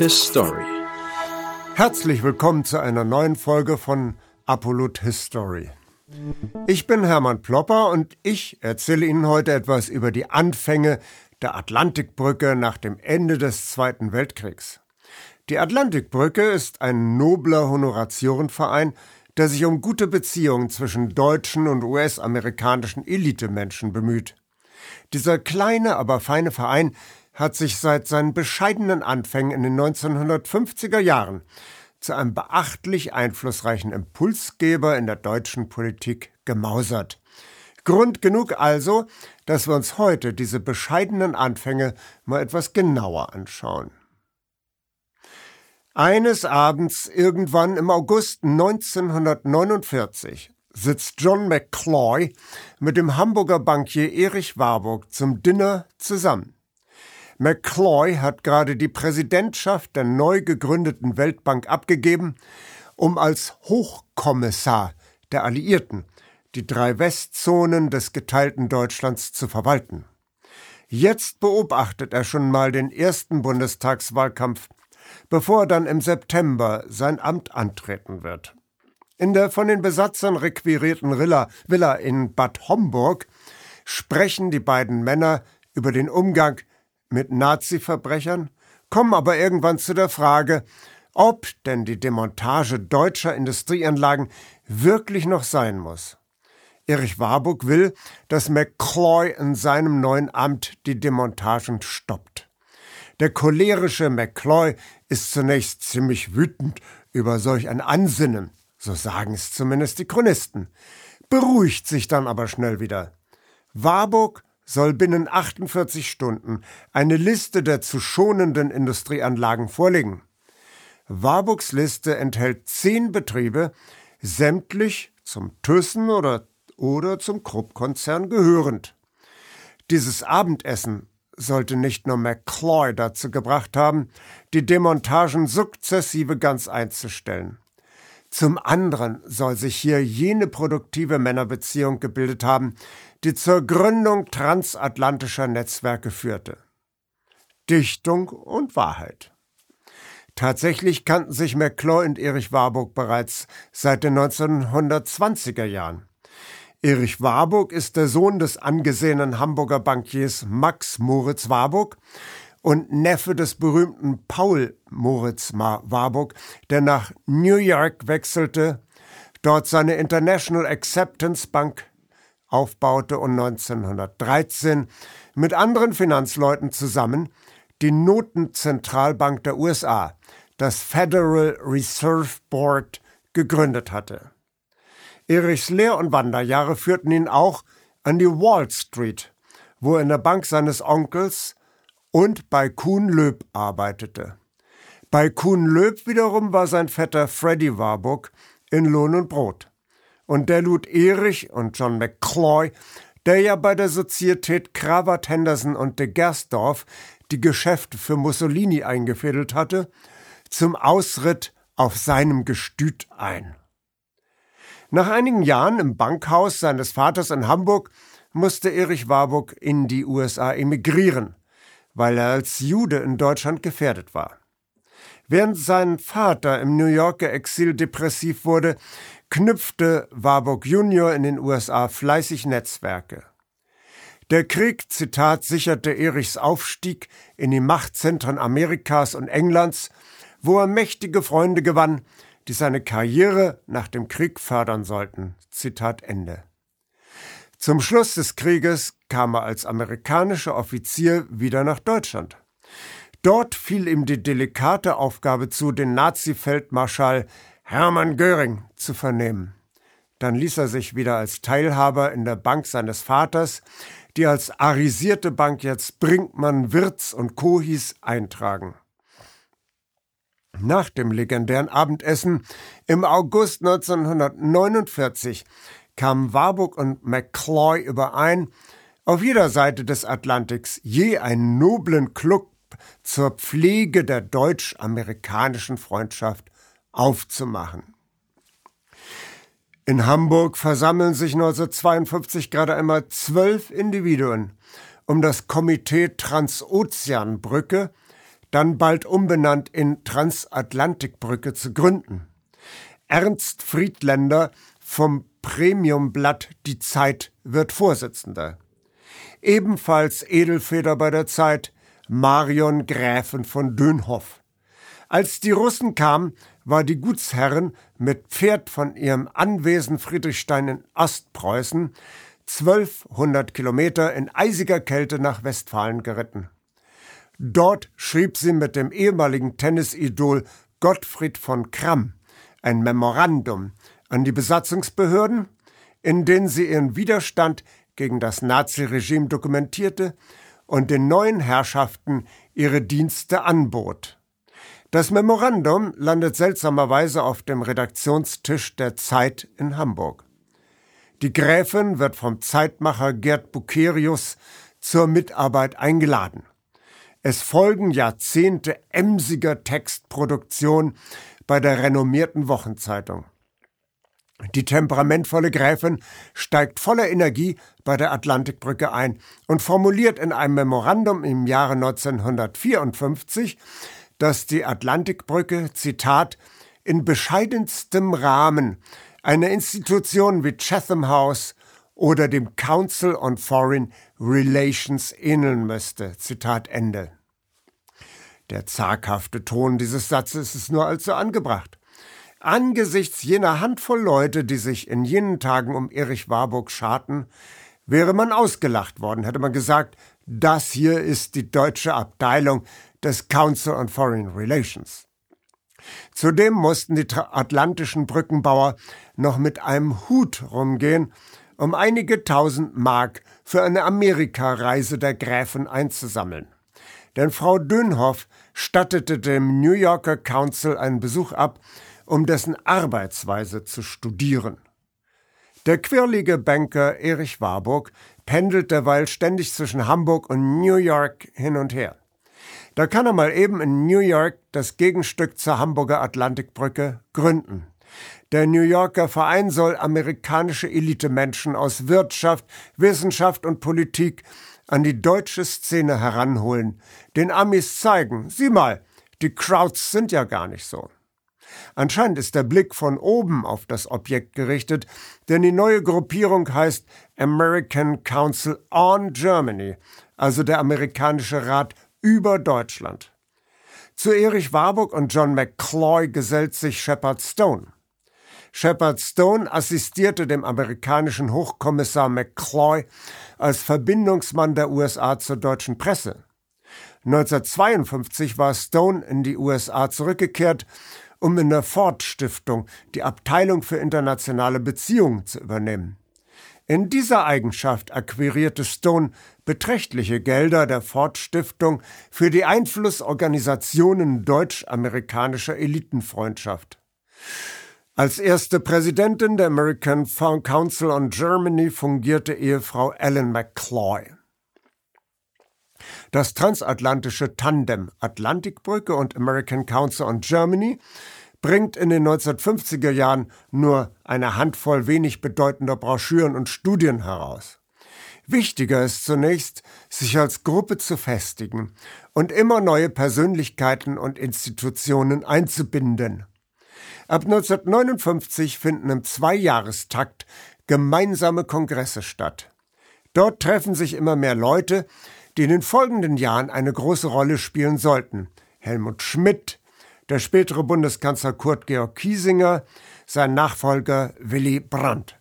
His Story. Herzlich willkommen zu einer neuen Folge von Apollut History. Ich bin Hermann Plopper und ich erzähle Ihnen heute etwas über die Anfänge der Atlantikbrücke nach dem Ende des Zweiten Weltkriegs. Die Atlantikbrücke ist ein nobler Honoratiorenverein, der sich um gute Beziehungen zwischen deutschen und US-amerikanischen Elitemenschen bemüht. Dieser kleine, aber feine Verein hat sich seit seinen bescheidenen Anfängen in den 1950er Jahren zu einem beachtlich einflussreichen Impulsgeber in der deutschen Politik gemausert. Grund genug also, dass wir uns heute diese bescheidenen Anfänge mal etwas genauer anschauen. Eines Abends irgendwann im August 1949 sitzt John McCloy mit dem Hamburger Bankier Erich Warburg zum Dinner zusammen. McCloy hat gerade die Präsidentschaft der neu gegründeten Weltbank abgegeben, um als Hochkommissar der Alliierten die drei Westzonen des geteilten Deutschlands zu verwalten. Jetzt beobachtet er schon mal den ersten Bundestagswahlkampf, bevor er dann im September sein Amt antreten wird. In der von den Besatzern requirierten Villa, Villa in Bad Homburg sprechen die beiden Männer über den Umgang mit Nazi-Verbrechern, kommen aber irgendwann zu der Frage, ob denn die Demontage deutscher Industrieanlagen wirklich noch sein muss. Erich Warburg will, dass McCloy in seinem neuen Amt die Demontagen stoppt. Der cholerische McCloy ist zunächst ziemlich wütend über solch ein Ansinnen, so sagen es zumindest die Chronisten, beruhigt sich dann aber schnell wieder. Warburg soll binnen 48 Stunden eine Liste der zu schonenden Industrieanlagen vorlegen. Warburgs Liste enthält zehn Betriebe, sämtlich zum Thyssen oder, oder zum Krupp-Konzern gehörend. Dieses Abendessen sollte nicht nur McCloy dazu gebracht haben, die Demontagen sukzessive ganz einzustellen. Zum anderen soll sich hier jene produktive Männerbeziehung gebildet haben, die zur Gründung transatlantischer Netzwerke führte. Dichtung und Wahrheit. Tatsächlich kannten sich McCloy und Erich Warburg bereits seit den 1920er Jahren. Erich Warburg ist der Sohn des angesehenen Hamburger Bankiers Max Moritz Warburg und Neffe des berühmten Paul Moritz Warburg, der nach New York wechselte, dort seine International Acceptance Bank aufbaute und 1913 mit anderen Finanzleuten zusammen die Notenzentralbank der USA, das Federal Reserve Board, gegründet hatte. Erichs Lehr- und Wanderjahre führten ihn auch an die Wall Street, wo er in der Bank seines Onkels und bei Kuhn Löb arbeitete. Bei Kuhn Löb wiederum war sein Vetter Freddy Warburg in Lohn und Brot und der lud Erich und John McCloy, der ja bei der Sozietät Kravat Henderson und de Gersdorf die Geschäfte für Mussolini eingefädelt hatte, zum Ausritt auf seinem Gestüt ein. Nach einigen Jahren im Bankhaus seines Vaters in Hamburg musste Erich Warburg in die USA emigrieren, weil er als Jude in Deutschland gefährdet war. Während sein Vater im New Yorker Exil depressiv wurde, knüpfte Warburg Junior in den USA fleißig Netzwerke. Der Krieg, Zitat, sicherte Erichs Aufstieg in die Machtzentren Amerikas und Englands, wo er mächtige Freunde gewann, die seine Karriere nach dem Krieg fördern sollten. Zitat Ende. Zum Schluss des Krieges kam er als amerikanischer Offizier wieder nach Deutschland. Dort fiel ihm die delikate Aufgabe zu, den Nazi-Feldmarschall Hermann Göring zu vernehmen. Dann ließ er sich wieder als Teilhaber in der Bank seines Vaters, die als arisierte Bank jetzt Brinkmann, Wirz und Co. hieß, eintragen. Nach dem legendären Abendessen im August 1949 kamen Warburg und McCloy überein, auf jeder Seite des Atlantiks je einen noblen Club zur Pflege der deutsch-amerikanischen Freundschaft aufzumachen. In Hamburg versammeln sich 1952 gerade einmal zwölf Individuen um das Komitee Transozeanbrücke, dann bald umbenannt in Transatlantikbrücke zu gründen. Ernst Friedländer vom Premiumblatt Die Zeit wird Vorsitzender. Ebenfalls Edelfeder bei der Zeit Marion Gräfin von Dönhoff. Als die Russen kamen, war die Gutsherrin mit Pferd von ihrem Anwesen Friedrichstein in Ostpreußen 1200 Kilometer in eisiger Kälte nach Westfalen geritten. Dort schrieb sie mit dem ehemaligen Tennisidol Gottfried von Kramm ein Memorandum an die Besatzungsbehörden, in dem sie ihren Widerstand gegen das Naziregime dokumentierte und den neuen Herrschaften ihre Dienste anbot. Das Memorandum landet seltsamerweise auf dem Redaktionstisch der Zeit in Hamburg. Die Gräfin wird vom Zeitmacher Gerd Bucerius zur Mitarbeit eingeladen. Es folgen Jahrzehnte emsiger Textproduktion bei der renommierten Wochenzeitung. Die temperamentvolle Gräfin steigt voller Energie bei der Atlantikbrücke ein und formuliert in einem Memorandum im Jahre 1954, dass die Atlantikbrücke, Zitat, in bescheidenstem Rahmen einer Institution wie Chatham House oder dem Council on Foreign Relations ähneln müsste. Zitat Ende. Der zaghafte Ton dieses Satzes ist nur allzu angebracht. Angesichts jener Handvoll Leute, die sich in jenen Tagen um Erich Warburg scharten, wäre man ausgelacht worden, hätte man gesagt, das hier ist die deutsche Abteilung des Council on Foreign Relations. Zudem mussten die atlantischen Brückenbauer noch mit einem Hut rumgehen, um einige tausend Mark für eine Amerikareise der Gräfin einzusammeln. Denn Frau Dönhoff stattete dem New Yorker Council einen Besuch ab, um dessen Arbeitsweise zu studieren. Der quirlige Banker Erich Warburg pendelt derweil ständig zwischen Hamburg und New York hin und her. Da kann er mal eben in New York das Gegenstück zur Hamburger Atlantikbrücke gründen. Der New Yorker Verein soll amerikanische Elitemenschen aus Wirtschaft, Wissenschaft und Politik an die deutsche Szene heranholen, den Amis zeigen, sieh mal, die Crowds sind ja gar nicht so. Anscheinend ist der Blick von oben auf das Objekt gerichtet, denn die neue Gruppierung heißt American Council on Germany, also der amerikanische Rat über Deutschland. Zu Erich Warburg und John McCloy gesellt sich Shepard Stone. Shepard Stone assistierte dem amerikanischen Hochkommissar McCloy als Verbindungsmann der USA zur deutschen Presse. 1952 war Stone in die USA zurückgekehrt, um in der Ford Stiftung die Abteilung für internationale Beziehungen zu übernehmen. In dieser Eigenschaft akquirierte Stone beträchtliche Gelder der Ford Stiftung für die Einflussorganisationen deutsch-amerikanischer Elitenfreundschaft. Als erste Präsidentin der American Council on Germany fungierte Ehefrau Ellen McCloy. Das transatlantische Tandem Atlantikbrücke und American Council on Germany bringt in den 1950er Jahren nur eine Handvoll wenig bedeutender Broschüren und Studien heraus. Wichtiger ist zunächst, sich als Gruppe zu festigen und immer neue Persönlichkeiten und Institutionen einzubinden. Ab 1959 finden im Zweijahrestakt gemeinsame Kongresse statt. Dort treffen sich immer mehr Leute, die in den folgenden Jahren eine große Rolle spielen sollten. Helmut Schmidt, der spätere Bundeskanzler Kurt Georg Kiesinger, sein Nachfolger Willy Brandt,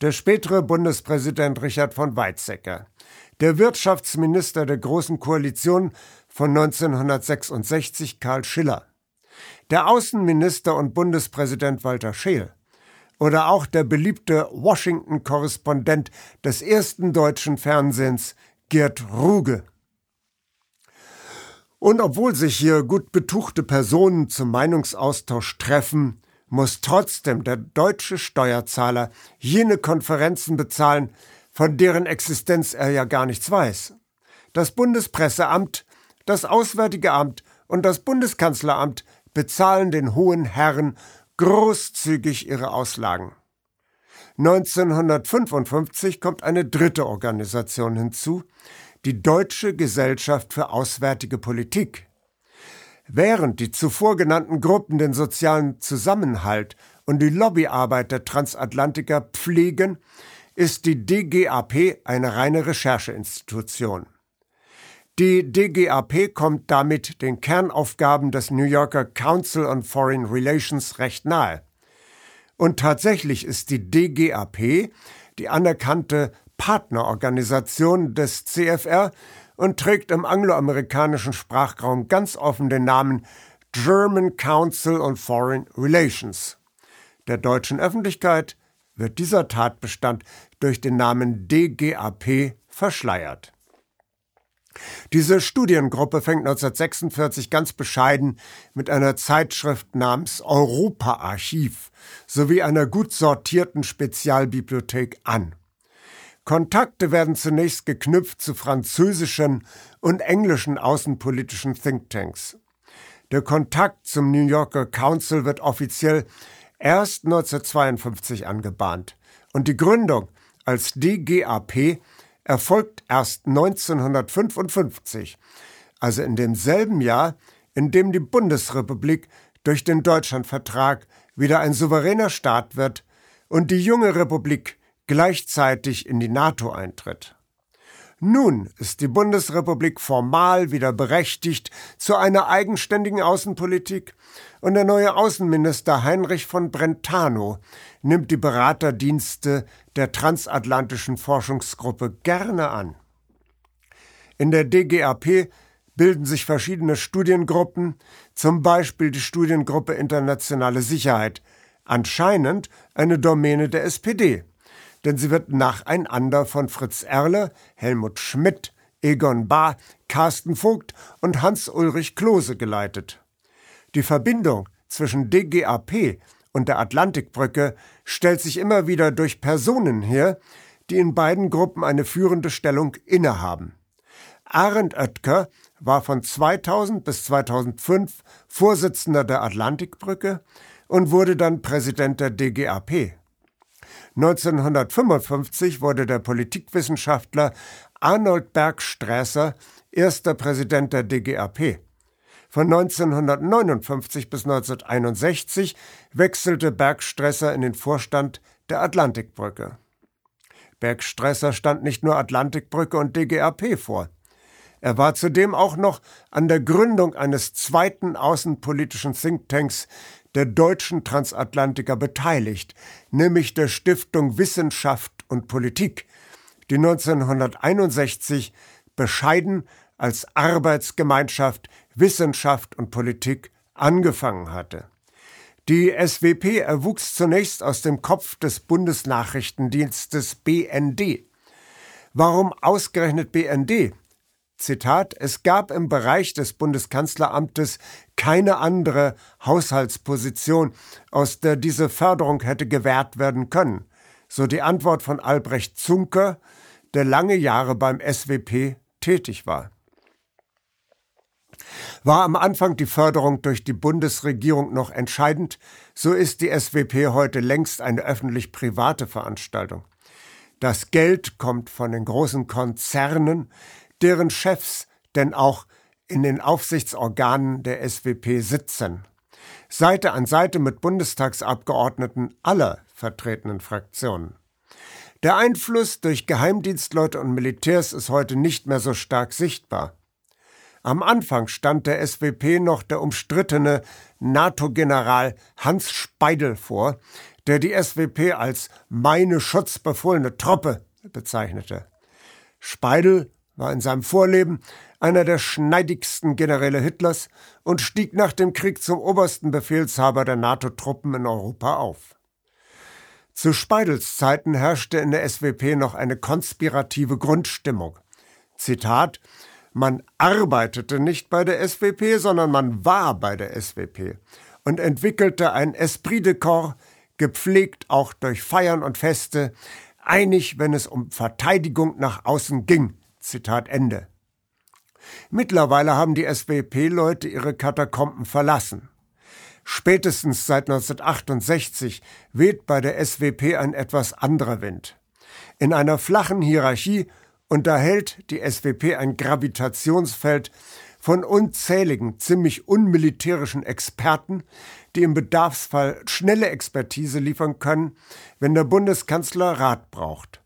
der spätere Bundespräsident Richard von Weizsäcker, der Wirtschaftsminister der Großen Koalition von 1966 Karl Schiller, der Außenminister und Bundespräsident Walter Scheel oder auch der beliebte Washington-Korrespondent des ersten deutschen Fernsehens Gerd Ruge. Und obwohl sich hier gut betuchte Personen zum Meinungsaustausch treffen, muss trotzdem der deutsche Steuerzahler jene Konferenzen bezahlen, von deren Existenz er ja gar nichts weiß. Das Bundespresseamt, das Auswärtige Amt und das Bundeskanzleramt bezahlen den hohen Herren großzügig ihre Auslagen. 1955 kommt eine dritte Organisation hinzu, die Deutsche Gesellschaft für Auswärtige Politik. Während die zuvor genannten Gruppen den sozialen Zusammenhalt und die Lobbyarbeit der Transatlantiker pflegen, ist die DGAP eine reine Rechercheinstitution. Die DGAP kommt damit den Kernaufgaben des New Yorker Council on Foreign Relations recht nahe. Und tatsächlich ist die DGAP die anerkannte Partnerorganisation des CFR und trägt im angloamerikanischen Sprachraum ganz offen den Namen German Council on Foreign Relations. Der deutschen Öffentlichkeit wird dieser Tatbestand durch den Namen DGAP verschleiert. Diese Studiengruppe fängt 1946 ganz bescheiden mit einer Zeitschrift namens Europa-Archiv sowie einer gut sortierten Spezialbibliothek an. Kontakte werden zunächst geknüpft zu französischen und englischen außenpolitischen Thinktanks. Der Kontakt zum New Yorker Council wird offiziell erst 1952 angebahnt und die Gründung als DGAP erfolgt erst 1955, also in demselben Jahr, in dem die Bundesrepublik durch den Deutschlandvertrag wieder ein souveräner Staat wird und die junge Republik gleichzeitig in die NATO eintritt. Nun ist die Bundesrepublik formal wieder berechtigt zu einer eigenständigen Außenpolitik und der neue Außenminister Heinrich von Brentano nimmt die Beraterdienste der transatlantischen Forschungsgruppe gerne an. In der DGAP bilden sich verschiedene Studiengruppen, zum Beispiel die Studiengruppe Internationale Sicherheit, anscheinend eine Domäne der SPD denn sie wird nacheinander von Fritz Erle, Helmut Schmidt, Egon Bahr, Carsten Vogt und Hans-Ulrich Klose geleitet. Die Verbindung zwischen DGAP und der Atlantikbrücke stellt sich immer wieder durch Personen her, die in beiden Gruppen eine führende Stellung innehaben. Arend Oetker war von 2000 bis 2005 Vorsitzender der Atlantikbrücke und wurde dann Präsident der DGAP. 1955 wurde der Politikwissenschaftler Arnold Bergsträßer erster Präsident der DGAP. Von 1959 bis 1961 wechselte Bergstresser in den Vorstand der Atlantikbrücke. Bergstresser stand nicht nur Atlantikbrücke und DGAP vor. Er war zudem auch noch an der Gründung eines zweiten außenpolitischen Thinktanks der deutschen Transatlantiker beteiligt, nämlich der Stiftung Wissenschaft und Politik, die 1961 bescheiden als Arbeitsgemeinschaft Wissenschaft und Politik angefangen hatte. Die SWP erwuchs zunächst aus dem Kopf des Bundesnachrichtendienstes BND. Warum ausgerechnet BND? Zitat, es gab im Bereich des Bundeskanzleramtes keine andere Haushaltsposition, aus der diese Förderung hätte gewährt werden können, so die Antwort von Albrecht Zunker, der lange Jahre beim SWP tätig war. War am Anfang die Förderung durch die Bundesregierung noch entscheidend, so ist die SWP heute längst eine öffentlich-private Veranstaltung. Das Geld kommt von den großen Konzernen, deren Chefs denn auch in den Aufsichtsorganen der SWP sitzen. Seite an Seite mit Bundestagsabgeordneten aller vertretenen Fraktionen. Der Einfluss durch Geheimdienstleute und Militärs ist heute nicht mehr so stark sichtbar. Am Anfang stand der SWP noch der umstrittene NATO-General Hans Speidel vor, der die SWP als meine schutzbefohlene Truppe bezeichnete. Speidel war in seinem Vorleben einer der schneidigsten Generäle Hitlers und stieg nach dem Krieg zum obersten Befehlshaber der NATO-Truppen in Europa auf. Zu Speidels Zeiten herrschte in der SWP noch eine konspirative Grundstimmung. Zitat Man arbeitete nicht bei der SWP, sondern man war bei der SWP und entwickelte ein Esprit de Corps, gepflegt auch durch Feiern und Feste, einig, wenn es um Verteidigung nach außen ging, Zitat Ende. Mittlerweile haben die SWP-Leute ihre Katakomben verlassen. Spätestens seit 1968 weht bei der SWP ein etwas anderer Wind. In einer flachen Hierarchie unterhält die SWP ein Gravitationsfeld von unzähligen, ziemlich unmilitärischen Experten, die im Bedarfsfall schnelle Expertise liefern können, wenn der Bundeskanzler Rat braucht.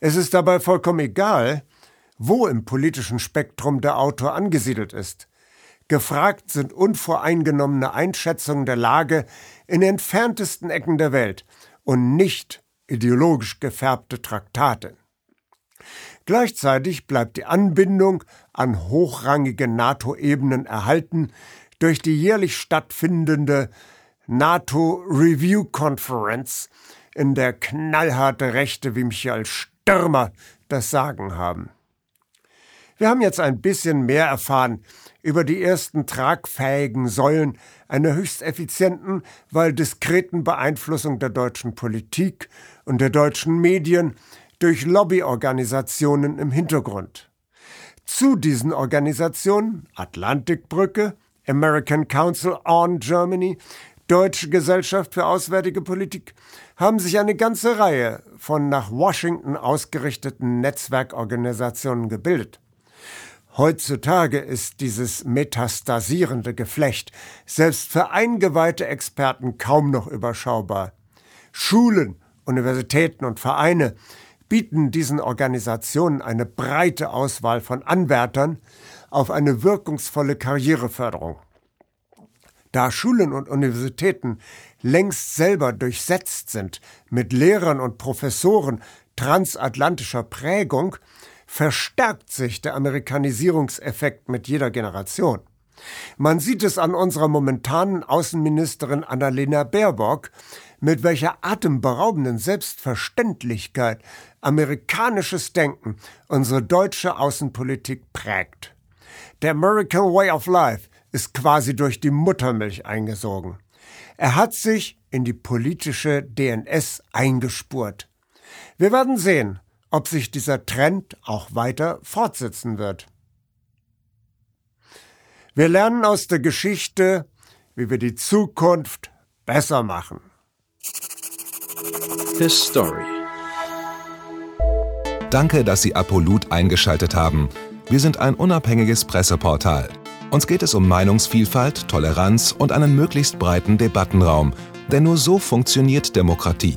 Es ist dabei vollkommen egal, wo im politischen Spektrum der Autor angesiedelt ist. Gefragt sind unvoreingenommene Einschätzungen der Lage in entferntesten Ecken der Welt und nicht ideologisch gefärbte Traktate. Gleichzeitig bleibt die Anbindung an hochrangige NATO-Ebenen erhalten durch die jährlich stattfindende NATO Review Conference, in der knallharte Rechte wie Michael Stürmer das Sagen haben. Wir haben jetzt ein bisschen mehr erfahren über die ersten tragfähigen Säulen einer höchst effizienten, weil diskreten Beeinflussung der deutschen Politik und der deutschen Medien durch Lobbyorganisationen im Hintergrund. Zu diesen Organisationen Atlantikbrücke, American Council on Germany, Deutsche Gesellschaft für Auswärtige Politik haben sich eine ganze Reihe von nach Washington ausgerichteten Netzwerkorganisationen gebildet. Heutzutage ist dieses metastasierende Geflecht selbst für eingeweihte Experten kaum noch überschaubar. Schulen, Universitäten und Vereine bieten diesen Organisationen eine breite Auswahl von Anwärtern auf eine wirkungsvolle Karriereförderung. Da Schulen und Universitäten längst selber durchsetzt sind mit Lehrern und Professoren transatlantischer Prägung, verstärkt sich der Amerikanisierungseffekt mit jeder Generation. Man sieht es an unserer momentanen Außenministerin Annalena Baerbock, mit welcher atemberaubenden Selbstverständlichkeit amerikanisches Denken unsere deutsche Außenpolitik prägt. Der American Way of Life ist quasi durch die Muttermilch eingesogen. Er hat sich in die politische DNS eingespurt. Wir werden sehen, ob sich dieser Trend auch weiter fortsetzen wird. Wir lernen aus der Geschichte, wie wir die Zukunft besser machen. His Story. Danke, dass Sie Apolut eingeschaltet haben. Wir sind ein unabhängiges Presseportal. Uns geht es um Meinungsvielfalt, Toleranz und einen möglichst breiten Debattenraum, denn nur so funktioniert Demokratie.